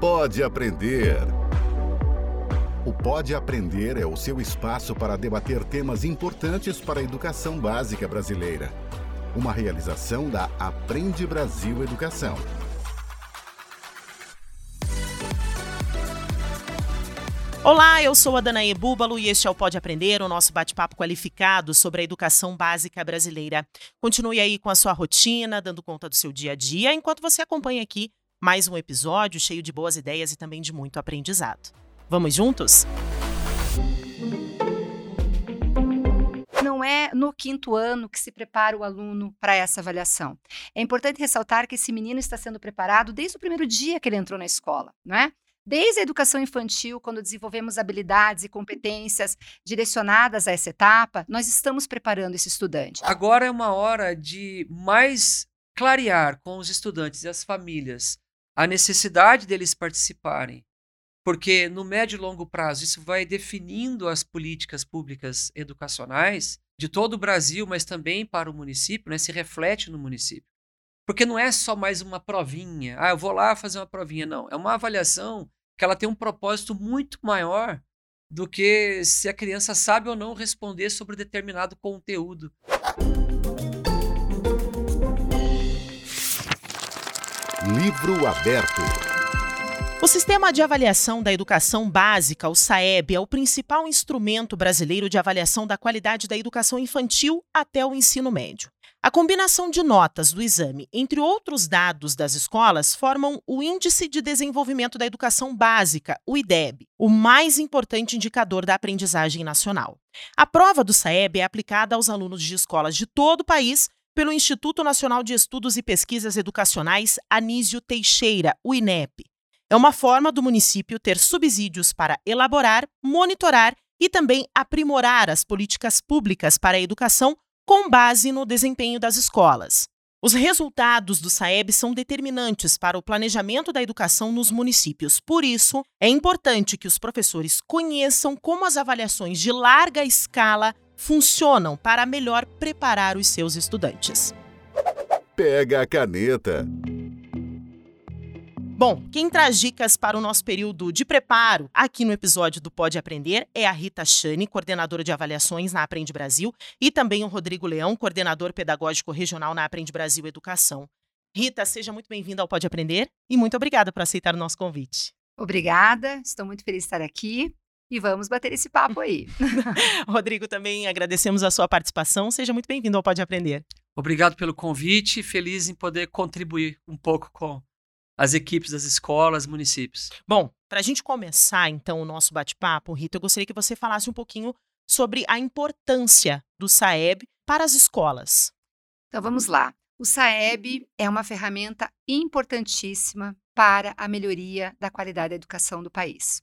Pode Aprender. O Pode Aprender é o seu espaço para debater temas importantes para a educação básica brasileira. Uma realização da Aprende Brasil Educação. Olá, eu sou a Danae Búbalo e este é o Pode Aprender, o nosso bate-papo qualificado sobre a educação básica brasileira. Continue aí com a sua rotina, dando conta do seu dia a dia, enquanto você acompanha aqui mais um episódio cheio de boas ideias e também de muito aprendizado. Vamos juntos? Não é no quinto ano que se prepara o aluno para essa avaliação. É importante ressaltar que esse menino está sendo preparado desde o primeiro dia que ele entrou na escola, não é? Desde a educação infantil, quando desenvolvemos habilidades e competências direcionadas a essa etapa, nós estamos preparando esse estudante. Agora é uma hora de mais clarear com os estudantes e as famílias a necessidade deles participarem, porque no médio e longo prazo isso vai definindo as políticas públicas educacionais de todo o Brasil, mas também para o município, né, se reflete no município. Porque não é só mais uma provinha, ah, eu vou lá fazer uma provinha, não. É uma avaliação que ela tem um propósito muito maior do que se a criança sabe ou não responder sobre determinado conteúdo. Livro aberto. O Sistema de Avaliação da Educação Básica, o SAEB, é o principal instrumento brasileiro de avaliação da qualidade da educação infantil até o ensino médio. A combinação de notas do exame, entre outros dados das escolas, formam o Índice de Desenvolvimento da Educação Básica, o IDEB, o mais importante indicador da aprendizagem nacional. A prova do SAEB é aplicada aos alunos de escolas de todo o país pelo Instituto Nacional de Estudos e Pesquisas Educacionais Anísio Teixeira, o INEP. É uma forma do município ter subsídios para elaborar, monitorar e também aprimorar as políticas públicas para a educação com base no desempenho das escolas. Os resultados do SAEB são determinantes para o planejamento da educação nos municípios. Por isso, é importante que os professores conheçam como as avaliações de larga escala funcionam para melhor preparar os seus estudantes. Pega a caneta. Bom, quem traz dicas para o nosso período de preparo aqui no episódio do Pode Aprender é a Rita Chani, coordenadora de avaliações na Aprende Brasil, e também o Rodrigo Leão, coordenador pedagógico regional na Aprende Brasil Educação. Rita, seja muito bem-vinda ao Pode Aprender e muito obrigada por aceitar o nosso convite. Obrigada, estou muito feliz de estar aqui e vamos bater esse papo aí. Rodrigo, também agradecemos a sua participação. Seja muito bem-vindo ao Pode Aprender. Obrigado pelo convite, feliz em poder contribuir um pouco com as equipes das escolas, municípios. Bom, para a gente começar então o nosso bate-papo, Rita, eu gostaria que você falasse um pouquinho sobre a importância do SAEB para as escolas. Então vamos lá. O SAEB é uma ferramenta importantíssima para a melhoria da qualidade da educação do país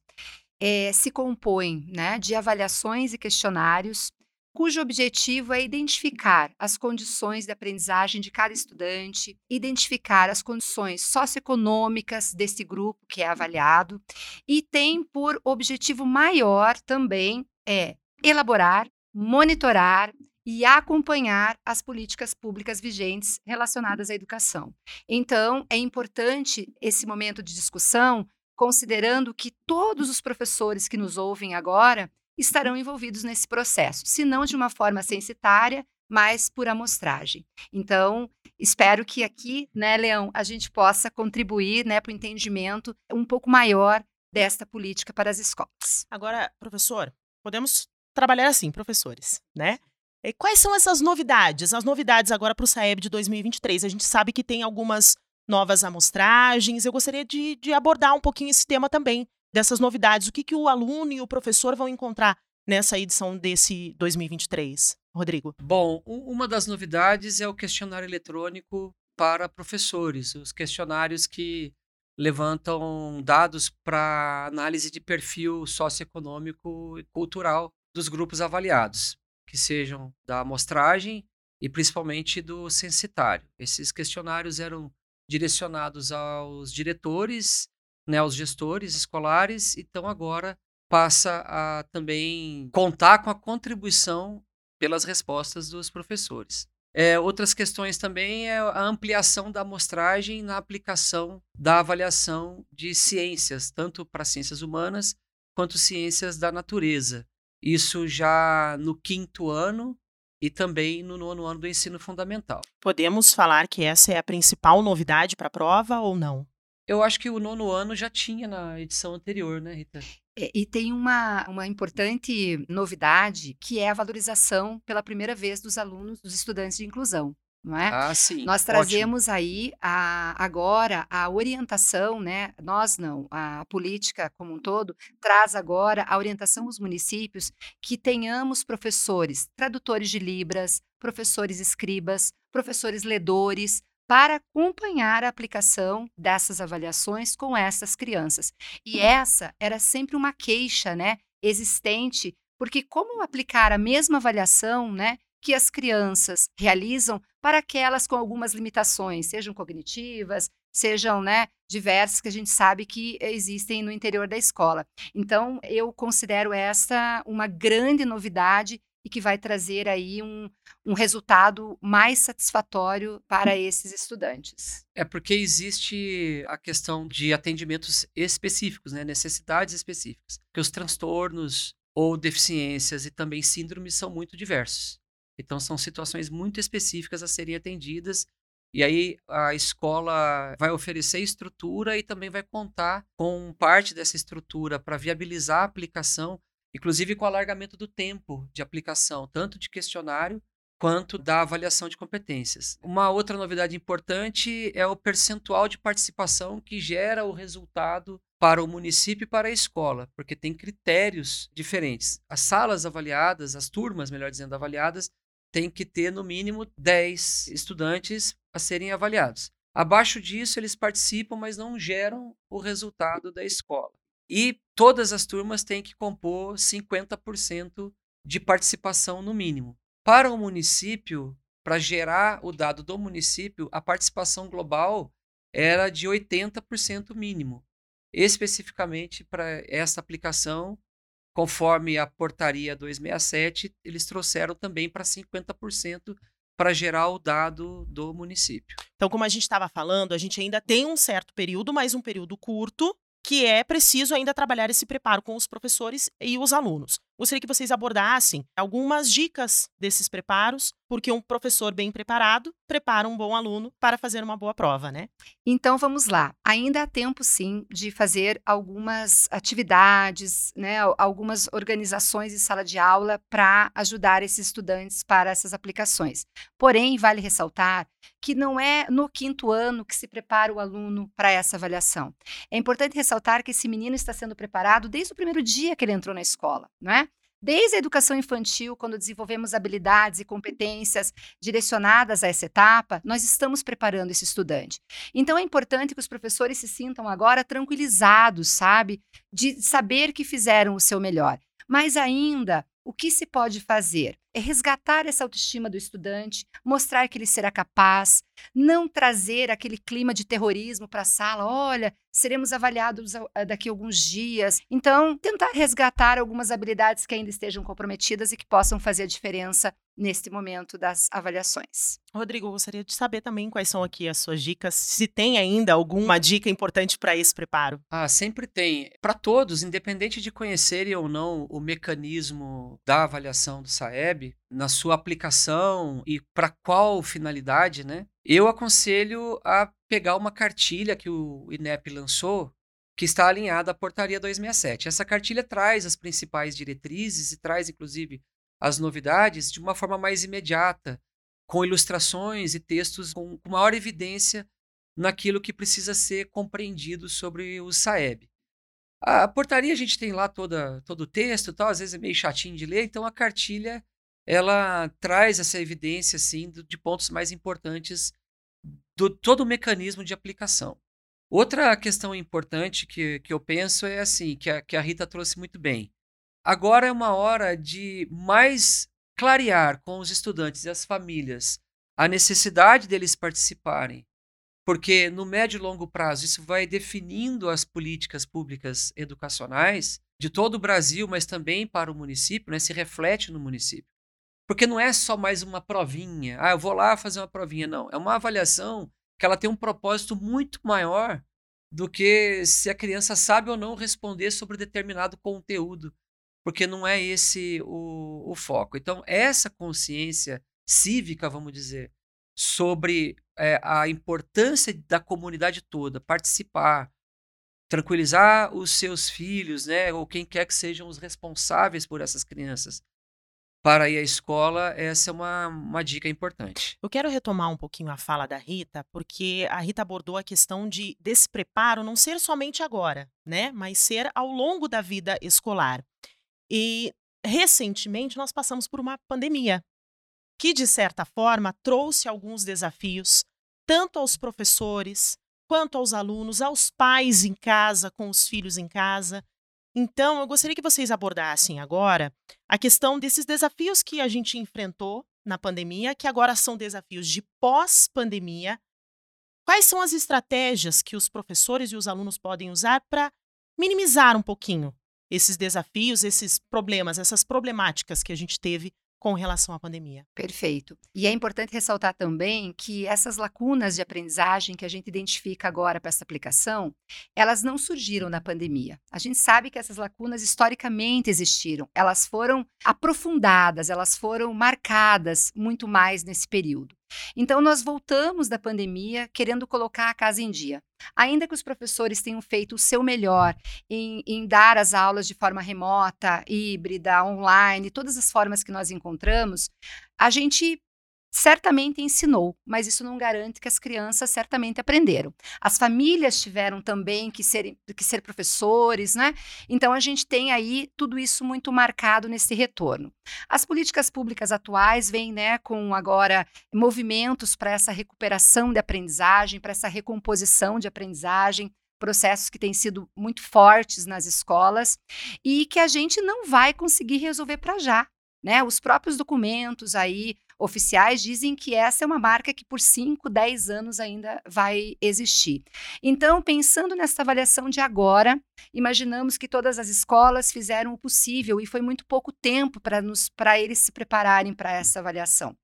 é, se compõe né, de avaliações e questionários, cujo objetivo é identificar as condições de aprendizagem de cada estudante, identificar as condições socioeconômicas desse grupo que é avaliado, e tem por objetivo maior também é elaborar, monitorar e acompanhar as políticas públicas vigentes relacionadas à educação. Então, é importante esse momento de discussão considerando que todos os professores que nos ouvem agora estarão envolvidos nesse processo, se não de uma forma censitária, mas por amostragem. Então, espero que aqui, né, Leão, a gente possa contribuir né, para o entendimento um pouco maior desta política para as escolas. Agora, professor, podemos trabalhar assim, professores, né? E quais são essas novidades? As novidades agora para o SAEB de 2023. A gente sabe que tem algumas novas amostragens. Eu gostaria de, de abordar um pouquinho esse tema também, dessas novidades. O que, que o aluno e o professor vão encontrar nessa edição desse 2023? Rodrigo. Bom, uma das novidades é o questionário eletrônico para professores, os questionários que levantam dados para análise de perfil socioeconômico e cultural dos grupos avaliados, que sejam da amostragem e principalmente do censitário. Esses questionários eram direcionados aos diretores, né, aos gestores escolares, então agora passa a também contar com a contribuição pelas respostas dos professores. É, outras questões também é a ampliação da amostragem na aplicação da avaliação de ciências, tanto para ciências humanas quanto ciências da natureza. Isso já no quinto ano e também no nono ano do ensino fundamental. Podemos falar que essa é a principal novidade para a prova ou não? Eu acho que o nono ano já tinha na edição anterior, né, Rita? É, e tem uma, uma importante novidade que é a valorização pela primeira vez dos alunos, dos estudantes de inclusão. Não é? Ah, sim. Nós trazemos Ótimo. aí a, agora a orientação, né? Nós não, a política como um todo traz agora a orientação aos municípios que tenhamos professores, tradutores de libras, professores escribas, professores ledores, para acompanhar a aplicação dessas avaliações com essas crianças. E essa era sempre uma queixa, né, existente, porque como aplicar a mesma avaliação, né, que as crianças realizam para aquelas com algumas limitações, sejam cognitivas, sejam, né, diversas que a gente sabe que existem no interior da escola. Então, eu considero essa uma grande novidade e que vai trazer aí um, um resultado mais satisfatório para esses estudantes. É porque existe a questão de atendimentos específicos, né? necessidades específicas, que os transtornos ou deficiências e também síndromes são muito diversos. Então são situações muito específicas a serem atendidas e aí a escola vai oferecer estrutura e também vai contar com parte dessa estrutura para viabilizar a aplicação inclusive com o alargamento do tempo de aplicação, tanto de questionário quanto da avaliação de competências. Uma outra novidade importante é o percentual de participação que gera o resultado para o município e para a escola, porque tem critérios diferentes. As salas avaliadas, as turmas, melhor dizendo, avaliadas, têm que ter no mínimo 10 estudantes a serem avaliados. Abaixo disso, eles participam, mas não geram o resultado da escola. E todas as turmas têm que compor 50% de participação no mínimo. Para o município, para gerar o dado do município, a participação global era de 80% mínimo. Especificamente para essa aplicação, conforme a portaria 267, eles trouxeram também para 50% para gerar o dado do município. Então, como a gente estava falando, a gente ainda tem um certo período, mas um período curto, que é preciso ainda trabalhar esse preparo com os professores e os alunos. Gostaria que vocês abordassem algumas dicas desses preparos, porque um professor bem preparado prepara um bom aluno para fazer uma boa prova, né? Então vamos lá. Ainda há tempo sim de fazer algumas atividades, né, algumas organizações em sala de aula para ajudar esses estudantes para essas aplicações. Porém, vale ressaltar que não é no quinto ano que se prepara o aluno para essa avaliação. É importante ressaltar que esse menino está sendo preparado desde o primeiro dia que ele entrou na escola, não é? Desde a educação infantil, quando desenvolvemos habilidades e competências direcionadas a essa etapa, nós estamos preparando esse estudante. Então é importante que os professores se sintam agora tranquilizados, sabe? De saber que fizeram o seu melhor. Mas ainda, o que se pode fazer? É resgatar essa autoestima do estudante, mostrar que ele será capaz, não trazer aquele clima de terrorismo para a sala. Olha, seremos avaliados daqui a alguns dias. Então, tentar resgatar algumas habilidades que ainda estejam comprometidas e que possam fazer a diferença neste momento das avaliações. Rodrigo, gostaria de saber também quais são aqui as suas dicas, se tem ainda alguma dica importante para esse preparo. Ah, sempre tem. Para todos, independente de conhecerem ou não o mecanismo da avaliação do SAEB, na sua aplicação e para qual finalidade, né? Eu aconselho a pegar uma cartilha que o INEP lançou, que está alinhada à portaria 267. Essa cartilha traz as principais diretrizes e traz, inclusive, as novidades de uma forma mais imediata, com ilustrações e textos com, maior evidência naquilo que precisa ser compreendido sobre o SAEB. A portaria a gente tem lá toda, todo o texto, tal, às vezes é meio chatinho de ler, então a cartilha ela traz essa evidência assim de pontos mais importantes do todo o mecanismo de aplicação. Outra questão importante que, que eu penso é assim, que a, que a Rita trouxe muito bem. Agora é uma hora de mais clarear com os estudantes e as famílias a necessidade deles participarem, porque no médio e longo prazo isso vai definindo as políticas públicas educacionais de todo o Brasil, mas também para o município, né, se reflete no município. Porque não é só mais uma provinha. Ah, eu vou lá fazer uma provinha. Não. É uma avaliação que ela tem um propósito muito maior do que se a criança sabe ou não responder sobre determinado conteúdo. Porque não é esse o, o foco. Então, essa consciência cívica, vamos dizer, sobre é, a importância da comunidade toda participar, tranquilizar os seus filhos, né, ou quem quer que sejam os responsáveis por essas crianças, para ir à escola, essa é uma, uma dica importante. Eu quero retomar um pouquinho a fala da Rita, porque a Rita abordou a questão de desse preparo não ser somente agora, né, mas ser ao longo da vida escolar. E recentemente nós passamos por uma pandemia, que de certa forma trouxe alguns desafios tanto aos professores quanto aos alunos, aos pais em casa, com os filhos em casa. Então, eu gostaria que vocês abordassem agora a questão desses desafios que a gente enfrentou na pandemia, que agora são desafios de pós-pandemia. Quais são as estratégias que os professores e os alunos podem usar para minimizar um pouquinho esses desafios, esses problemas, essas problemáticas que a gente teve com relação à pandemia. Perfeito. E é importante ressaltar também que essas lacunas de aprendizagem que a gente identifica agora para essa aplicação, elas não surgiram na pandemia. A gente sabe que essas lacunas historicamente existiram, elas foram aprofundadas, elas foram marcadas muito mais nesse período. Então, nós voltamos da pandemia querendo colocar a casa em dia. Ainda que os professores tenham feito o seu melhor em, em, dar as aulas de forma remota, híbrida, online, todas as formas que nós encontramos, a gente certamente ensinou, mas isso não garante que as crianças certamente aprenderam. As famílias tiveram também que ser, que ser professores, né? Então a gente tem aí tudo isso muito marcado nesse retorno. As políticas públicas atuais vêm, né, com agora movimentos para essa recuperação de aprendizagem, para essa recomposição de aprendizagem, processos que têm sido muito fortes nas escolas e que a gente não vai conseguir resolver para já. Né? Os próprios documentos aí oficiais dizem que essa é uma marca que por 5, 10 anos ainda vai existir. Então, pensando nessa avaliação de agora, imaginamos que todas as escolas fizeram o possível e foi muito pouco tempo para eles se prepararem para essa avaliação.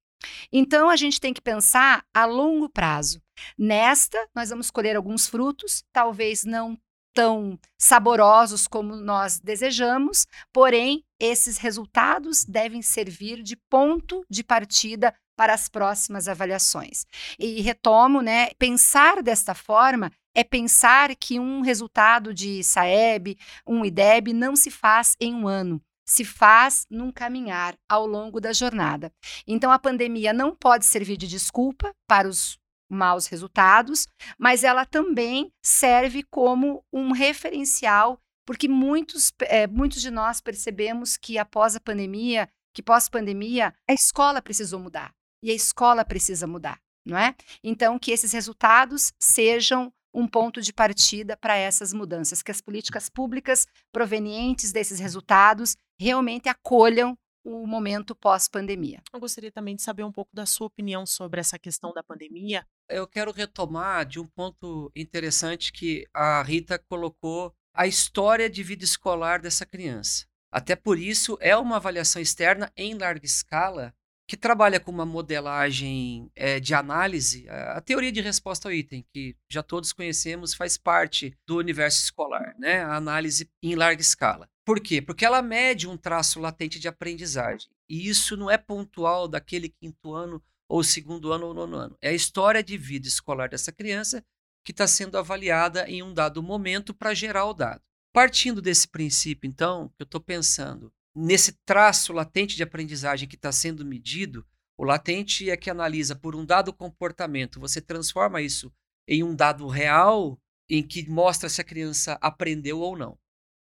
Então, a gente tem que pensar a longo prazo. Nesta, nós vamos colher alguns frutos, talvez não tão saborosos como nós desejamos, porém, esses resultados devem servir de ponto de partida para as próximas avaliações. E retomo, né, pensar desta forma é pensar que um resultado de SAEB, um IDEB, não se faz em um ano, se faz num caminhar ao longo da jornada. Então, a pandemia não pode servir de desculpa para os maus resultados, mas ela também serve como um referencial, porque muitos, é, muitos de nós percebemos que após a pandemia, que pós-pandemia, a escola precisou mudar e a escola precisa mudar, não é? Então, que esses resultados sejam um ponto de partida para essas mudanças, que as políticas públicas provenientes desses resultados realmente acolham o momento pós-pandemia. Eu gostaria também de saber um pouco da sua opinião sobre essa questão da pandemia. Eu quero retomar de um ponto interessante que a Rita colocou a história de vida escolar dessa criança. Até por isso, é uma avaliação externa em larga escala que trabalha com uma modelagem é, de análise, a teoria de resposta ao item, que já todos conhecemos, faz parte do universo escolar, né? a análise em larga escala. Por quê? Porque ela mede um traço latente de aprendizagem. E isso não é pontual daquele quinto ano, ou segundo ano, ou nono ano. É a história de vida escolar dessa criança que está sendo avaliada em um dado momento para gerar o dado. Partindo desse princípio, então, eu estou pensando nesse traço latente de aprendizagem que está sendo medido, o latente é que analisa por um dado comportamento, você transforma isso em um dado real em que mostra se a criança aprendeu ou não.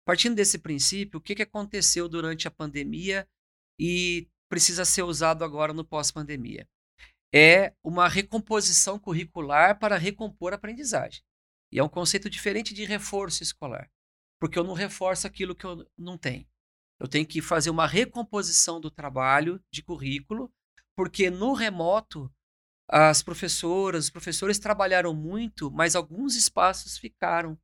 Partindo desse princípio, o que, que aconteceu durante a pandemia e precisa ser usado agora no pós-pandemia? É uma recomposição curricular para recompor a aprendizagem. E é um conceito diferente de reforço escolar, porque eu não reforço aquilo que eu não tenho. Eu tenho que fazer uma recomposição do trabalho de currículo, porque no remoto as professoras, os professores trabalharam muito, mas alguns espaços ficaram,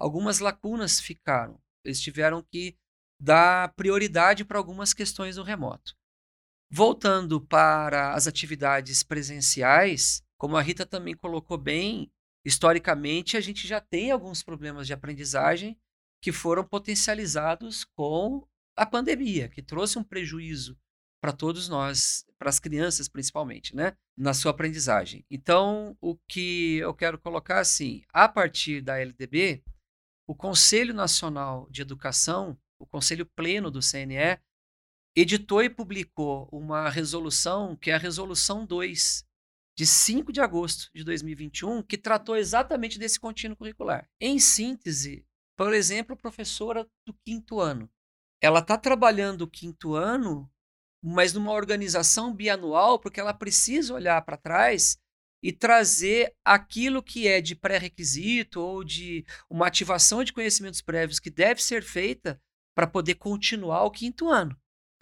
algumas lacunas ficaram. Eles tiveram que dar prioridade para algumas questões no remoto. Voltando para as atividades presenciais, como a Rita também colocou bem, historicamente a gente já tem alguns problemas de aprendizagem que foram potencializados com a pandemia, que trouxe um prejuízo para todos nós, para as crianças principalmente, né, na sua aprendizagem. Então, o que eu quero colocar assim, a partir da LDB, o Conselho Nacional de Educação, o Conselho Pleno do CNE, editou e publicou uma resolução, que é a Resolução 2, de 5 de agosto de 2021, que tratou exatamente desse contínuo curricular. Em síntese, por exemplo, a professora do quinto ano. Ela está trabalhando o quinto ano, mas numa organização bianual, porque ela precisa olhar para trás e trazer aquilo que é de pré-requisito ou de uma ativação de conhecimentos prévios que deve ser feita para poder continuar o quinto ano.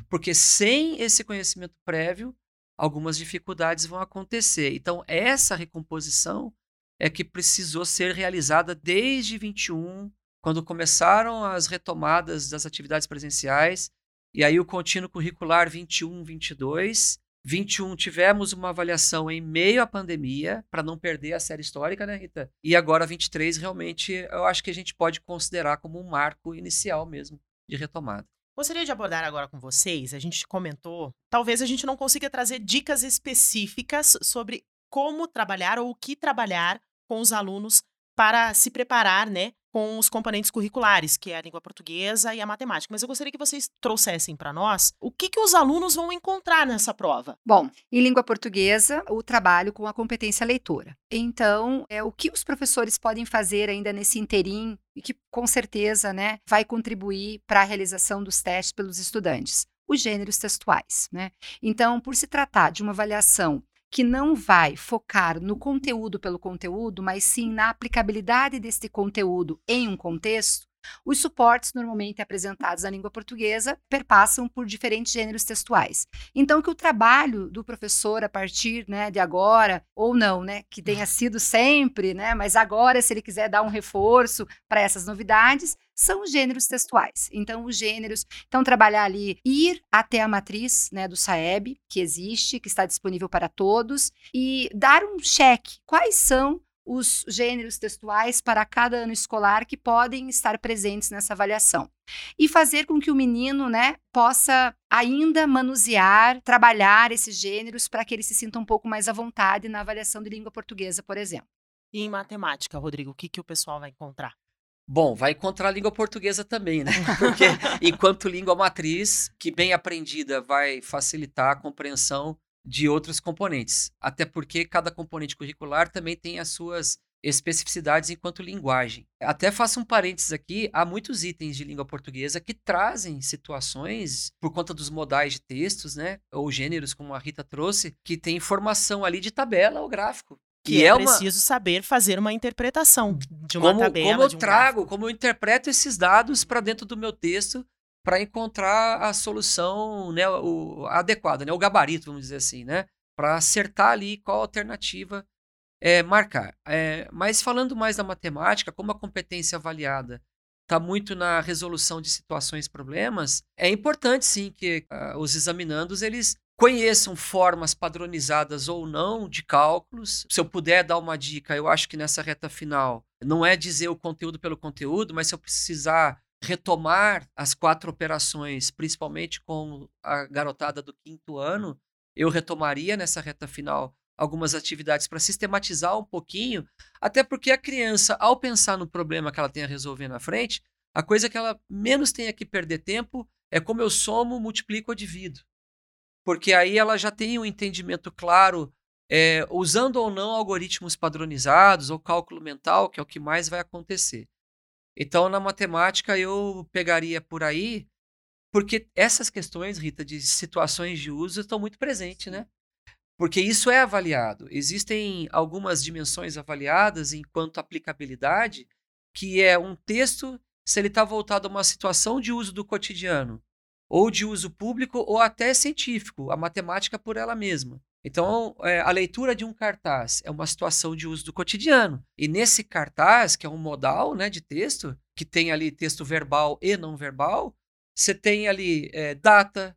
Porque sem esse conhecimento prévio, algumas dificuldades vão acontecer. Então, essa recomposição é que precisou ser realizada desde 21, quando começaram as retomadas das atividades presenciais, e aí o contínuo curricular 21, 22. 21 tivemos uma avaliação em meio à pandemia, para não perder a série histórica, né, Rita? E agora 23 realmente eu acho que a gente pode considerar como um marco inicial mesmo de retomada. Gostaria de abordar agora com vocês, a gente comentou, talvez a gente não consiga trazer dicas específicas sobre como trabalhar ou o que trabalhar com os alunos para se preparar, né, com os componentes curriculares, que é a língua portuguesa e a matemática. Mas eu gostaria que vocês trouxessem para nós o que, que os alunos vão encontrar nessa prova. Bom, em língua portuguesa, o trabalho com a competência leitora. Então, é o que os professores podem fazer ainda nesse interim e que com certeza, né, vai contribuir para a realização dos testes pelos estudantes os gêneros textuais, né? Então, por se tratar de uma avaliação que não vai focar no conteúdo pelo conteúdo, mas sim na aplicabilidade deste conteúdo em um contexto, os suportes normalmente apresentados na língua portuguesa perpassam por diferentes gêneros textuais. Então, que o trabalho do professor a partir né, de agora, ou não, né, que tenha sido sempre, né, mas agora, se ele quiser dar um reforço para essas novidades, são os gêneros textuais. Então, os gêneros. Então, trabalhar ali, ir até a matriz né, do SAEB, que existe, que está disponível para todos, e dar um cheque. Quais são os gêneros textuais para cada ano escolar que podem estar presentes nessa avaliação. E fazer com que o menino né, possa ainda manusear, trabalhar esses gêneros para que ele se sinta um pouco mais à vontade na avaliação de língua portuguesa, por exemplo. E em matemática, Rodrigo, o que, que o pessoal vai encontrar? Bom, vai encontrar a língua portuguesa também, né? Porque enquanto língua matriz, que bem aprendida vai facilitar a compreensão de outros componentes. Até porque cada componente curricular também tem as suas especificidades enquanto linguagem. Até faço um parênteses aqui, há muitos itens de língua portuguesa que trazem situações, por conta dos modais de textos, né, ou gêneros, como a Rita trouxe, que tem informação ali de tabela ou gráfico. Que é, é preciso uma... saber fazer uma interpretação de uma como, tabela. Como eu um trago, gráfico. como eu interpreto esses dados para dentro do meu texto para encontrar a solução né, o, adequada, né, o gabarito, vamos dizer assim, né, para acertar ali qual alternativa é, marcar. É, mas falando mais da matemática, como a competência avaliada está muito na resolução de situações, problemas, é importante sim que uh, os examinandos eles conheçam formas padronizadas ou não de cálculos. Se eu puder dar uma dica, eu acho que nessa reta final não é dizer o conteúdo pelo conteúdo, mas se eu precisar retomar as quatro operações, principalmente com a garotada do quinto ano, eu retomaria nessa reta final algumas atividades para sistematizar um pouquinho, até porque a criança, ao pensar no problema que ela tem a resolver na frente, a coisa que ela menos tem que perder tempo é como eu somo, multiplico ou divido. Porque aí ela já tem um entendimento claro, é, usando ou não algoritmos padronizados ou cálculo mental, que é o que mais vai acontecer. Então, na matemática, eu pegaria por aí, porque essas questões, Rita, de situações de uso estão muito presentes, né? Porque isso é avaliado. Existem algumas dimensões avaliadas enquanto aplicabilidade, que é um texto, se ele está voltado a uma situação de uso do cotidiano, ou de uso público, ou até científico, a matemática por ela mesma. Então, é, a leitura de um cartaz é uma situação de uso do cotidiano. E nesse cartaz, que é um modal né, de texto, que tem ali texto verbal e não verbal, você tem ali é, data,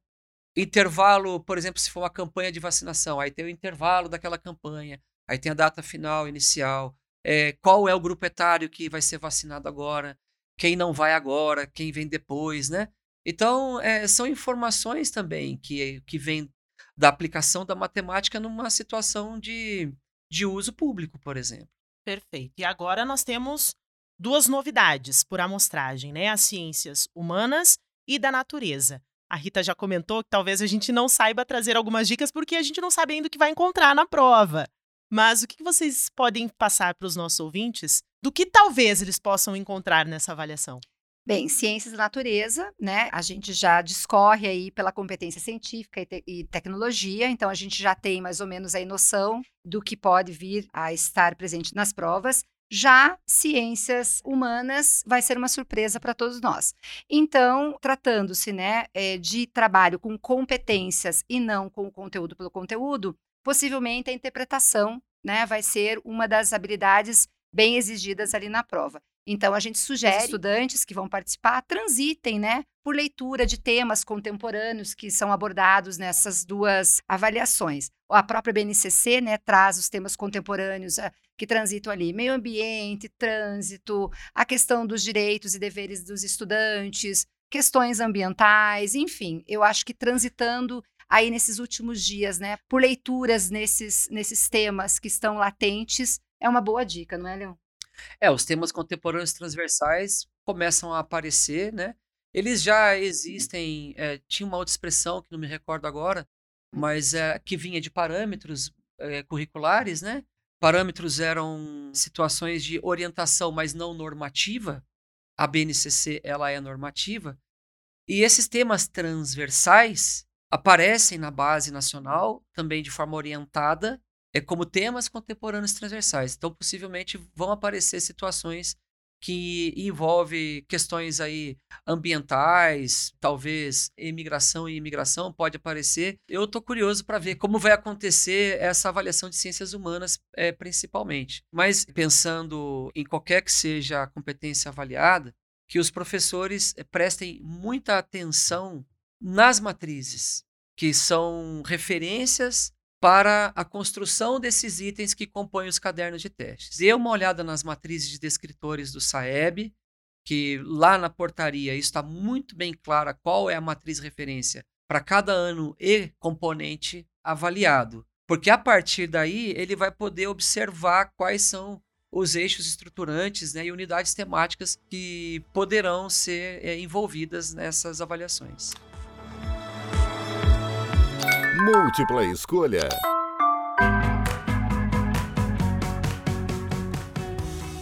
intervalo, por exemplo, se for uma campanha de vacinação, aí tem o intervalo daquela campanha, aí tem a data final, inicial, é, qual é o grupo etário que vai ser vacinado agora, quem não vai agora, quem vem depois, né? Então, é, são informações também que, que vêm da aplicação da matemática numa situação de, de uso público, por exemplo. Perfeito. E agora nós temos duas novidades por amostragem, né? As ciências humanas e da natureza. A Rita já comentou que talvez a gente não saiba trazer algumas dicas porque a gente não sabe ainda o que vai encontrar na prova. Mas o que vocês podem passar para os nossos ouvintes do que talvez eles possam encontrar nessa avaliação? Bem, ciências da natureza, né? A gente já discorre aí pela competência científica e, te e, tecnologia, então a gente já tem mais ou menos aí noção do que pode vir a estar presente nas provas. Já ciências humanas vai ser uma surpresa para todos nós. Então, tratando-se né, eh, de trabalho com competências e não com o conteúdo pelo conteúdo, possivelmente a interpretação né, vai ser uma das habilidades bem exigidas ali na prova. Então, a gente sugere estudantes que vão participar transitem, né, por leitura de temas contemporâneos que são abordados nessas duas avaliações. A própria BNCC, né, traz os temas contemporâneos uh, que transitam ali, meio ambiente, trânsito, a questão dos direitos e deveres dos estudantes, questões ambientais, enfim, eu acho que transitando aí nesses últimos dias, né, por leituras nesses, nesses temas que estão latentes, é uma boa dica, não é, Leon? É, os temas contemporâneos transversais começam a aparecer, né? Eles já existem, é, tinha uma outra expressão que não me recordo agora, mas é, que vinha de parâmetros é, curriculares, né? Parâmetros eram situações de orientação, mas não normativa. A BNCC ela é normativa. E esses temas transversais aparecem na base nacional também de forma orientada é como temas contemporâneos transversais. Então, possivelmente vão aparecer situações que envolve questões aí ambientais, talvez imigração e imigração pode aparecer. Eu estou curioso para ver como vai acontecer essa avaliação de ciências humanas, é, principalmente. Mas pensando em qualquer que seja a competência avaliada, que os professores eh, prestem muita atenção nas matrizes, que são referências para a construção desses itens que compõem os cadernos de testes. Dê uma olhada nas matrizes de descritores do SAEB, que lá na portaria está muito bem clara qual é a matriz referência para cada ano e componente avaliado. Porque a partir daí ele vai poder observar quais são os eixos estruturantes né, e unidades temáticas que poderão ser é, envolvidas nessas avaliações. Múltipla escolha.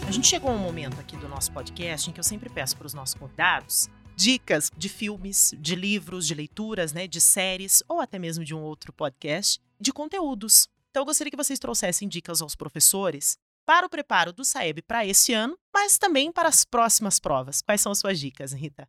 A gente chegou a um momento aqui do nosso podcast em que eu sempre peço para os nossos convidados dicas de filmes, de livros, de leituras, né, de séries ou até mesmo de um outro podcast, de conteúdos. Então eu gostaria que vocês trouxessem dicas aos professores para o preparo do SAEB para esse ano, mas também para as próximas provas. Quais são as suas dicas, Rita?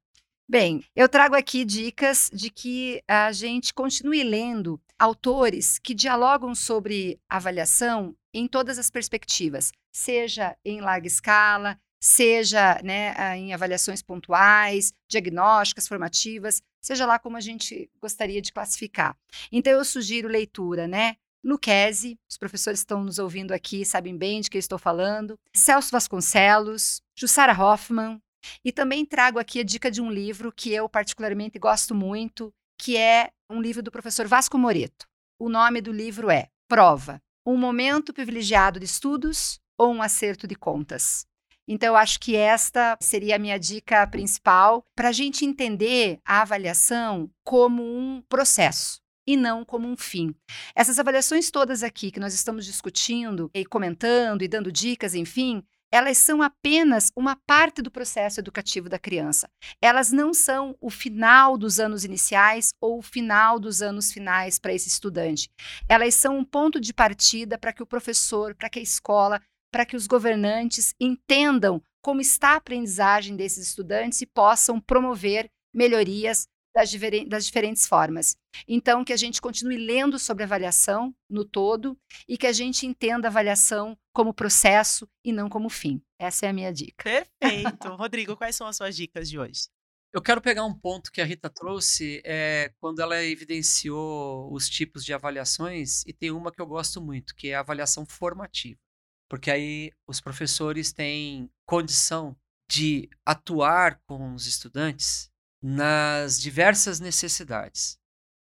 Bem, eu trago aqui dicas de que a gente continue lendo autores que dialogam sobre avaliação em todas as perspectivas, seja em larga escala, seja né, em avaliações pontuais, diagnósticas, formativas, seja lá como a gente gostaria de classificar. Então, eu sugiro leitura, né? Luquezzi, os professores estão nos ouvindo aqui, sabem bem de que eu estou falando. Celso Vasconcelos, Jussara Hoffman, e também trago aqui a dica de um livro que eu particularmente gosto muito, que é um livro do professor Vasco Moreto. O nome do livro é Prova: Um momento privilegiado de estudos ou um acerto de contas. Então, eu acho que esta seria a minha dica principal para a gente entender a avaliação como um processo e não como um fim. Essas avaliações todas aqui que nós estamos discutindo e comentando e dando dicas, enfim, elas são apenas uma parte do processo educativo da criança. Elas não são o final dos anos iniciais ou o final dos anos finais para esse estudante. Elas são um ponto de partida para que o professor, para que a escola, para que os governantes entendam como está a aprendizagem desses estudantes e possam promover melhorias das, das, diferentes formas. Então, que a gente continue lendo sobre avaliação no todo e que a gente entenda a avaliação como processo e não como fim. Essa é a minha dica. Perfeito. Rodrigo, quais são as suas dicas de hoje? Eu quero pegar um ponto que a Rita trouxe é, quando ela evidenciou os tipos de avaliações, e tem uma que eu gosto muito, que é a avaliação formativa. Porque aí os professores têm condição de atuar com os estudantes nas diversas necessidades.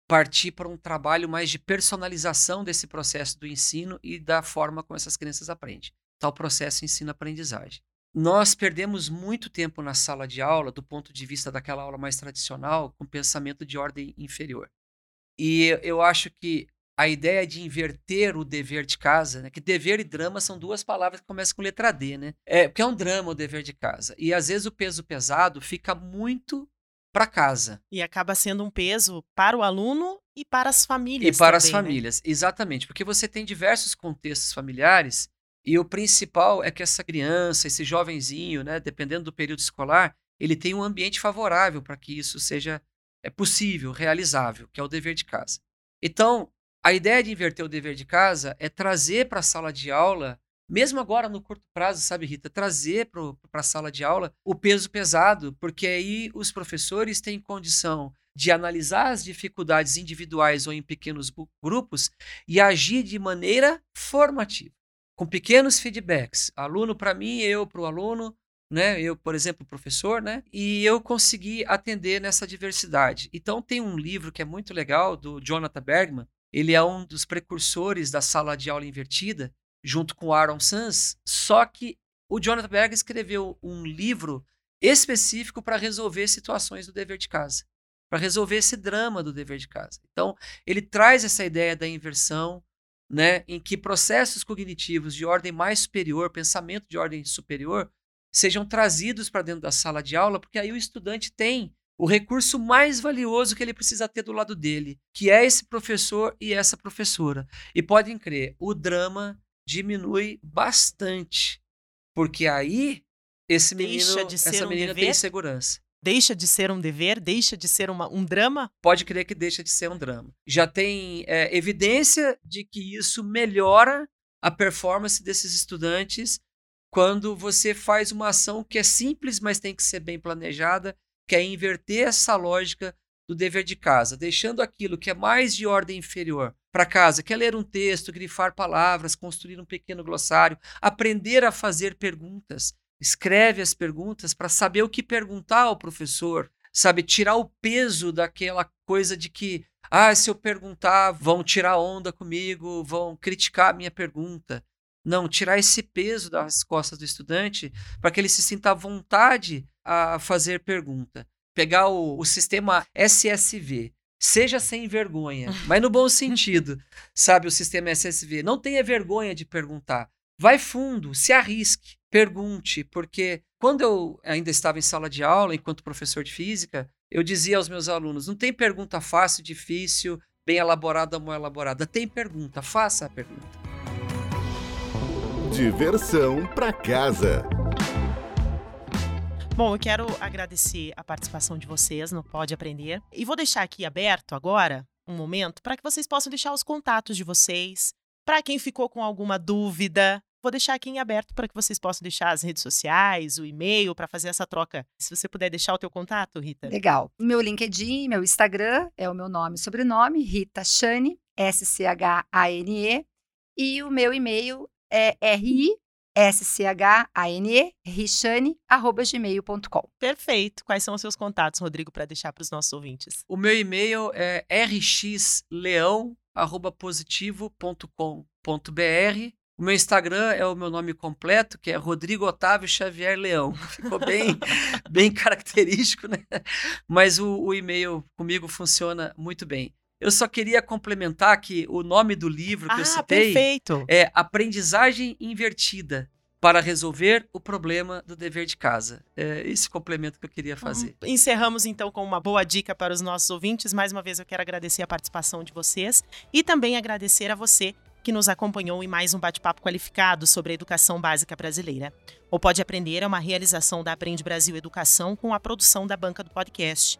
Partir para um trabalho mais de personalização desse processo do ensino e da forma como essas crianças aprendem. Tal processo ensino-aprendizagem nós perdemos muito tempo na sala de aula, do ponto de vista daquela aula mais tradicional, com pensamento de ordem inferior. E eu acho que a ideia de inverter o dever de casa, né? que dever e drama são duas palavras que começam com letra D, né? É, porque é um drama o dever de casa. E às vezes o peso pesado fica muito para casa. E acaba sendo um peso para o aluno e para as famílias. E para também, as famílias, né? exatamente. Porque você tem diversos contextos familiares e o principal é que essa criança, esse jovenzinho, né, dependendo do período escolar, ele tem um ambiente favorável para que isso seja é possível, realizável, que é o dever de casa. Então, a ideia de inverter o dever de casa é trazer para a sala de aula, mesmo agora no curto prazo, sabe, Rita, trazer para a sala de aula o peso pesado, porque aí os professores têm condição de analisar as dificuldades individuais ou em pequenos grupos e agir de maneira formativa com pequenos feedbacks, aluno para mim, eu para o aluno, né? Eu, por exemplo, professor, né? E eu consegui atender nessa diversidade. Então tem um livro que é muito legal do Jonathan Bergman. Ele é um dos precursores da sala de aula invertida, junto com Aaron Sanz. Só que o Jonathan Bergman escreveu um livro específico para resolver situações do dever de casa, para resolver esse drama do dever de casa. Então ele traz essa ideia da inversão, né, em que processos cognitivos de ordem mais superior, pensamento de ordem superior, sejam trazidos para dentro da sala de aula, porque aí o estudante tem o recurso mais valioso que ele precisa ter do lado dele, que é esse professor e essa professora. E podem crer, o drama diminui bastante, porque aí esse menino, essa um menina dever? tem segurança deixa de ser um dever, deixa de ser uma, um drama? Pode crer que deixa de ser um drama. Já tem é, evidência de que isso melhora a performance desses estudantes quando você faz uma ação que é simples, mas tem que ser bem planejada, que é inverter essa lógica do dever de casa, deixando aquilo que é mais de ordem inferior para casa, que é ler um texto, grifar palavras, construir um pequeno glossário, aprender a fazer perguntas, escreve as perguntas para saber o que perguntar ao professor, sabe? Tirar o peso daquela coisa de que, ah, se eu perguntar, vão tirar onda comigo, vão criticar a minha pergunta. Não, tirar esse peso das costas do estudante para que ele se sinta à vontade a fazer pergunta. Pegar o, o sistema SSV, seja sem vergonha, mas no bom sentido, sabe? O sistema SSV. Não tenha vergonha de perguntar. Vai fundo, se arrisque pergunte, porque quando eu ainda estava em sala de aula, enquanto professor de física, eu dizia aos meus alunos: não tem pergunta fácil, difícil, bem elaborada ou mal elaborada. Tem pergunta, faça a pergunta. Diversão para casa. Bom, eu quero agradecer a participação de vocês no Pode Aprender e vou deixar aqui aberto agora um momento para que vocês possam deixar os contatos de vocês, para quem ficou com alguma dúvida, Vou deixar aqui em aberto para que vocês possam deixar as redes sociais, o e-mail para fazer essa troca. Se você puder deixar o teu contato, Rita. Legal. Meu LinkedIn, meu Instagram é o meu nome e sobrenome, Rita Chane, S-C-H-A-N-E. E o meu e-mail é ri S-C-H-A-N-E. Perfeito. Quais são os seus contatos, Rodrigo, para deixar para os nossos ouvintes? O meu e-mail é rxleão, arroba positivo.com.br o meu Instagram é o meu nome completo, que é Rodrigo Otávio Xavier Leão. Ficou bem, bem característico, né? Mas o, o e-mail comigo funciona muito bem. Eu só queria complementar que o nome do livro que ah, eu citei perfeito. é Aprendizagem Invertida para resolver o problema do dever de casa. É esse complemento que eu queria fazer. Encerramos então com uma boa dica para os nossos ouvintes. Mais uma vez eu quero agradecer a participação de vocês e também agradecer a você que nos acompanhou em mais um bate-papo qualificado sobre a educação básica brasileira. O Pode Aprender é uma realização da Aprende Brasil Educação com a produção da banca do podcast.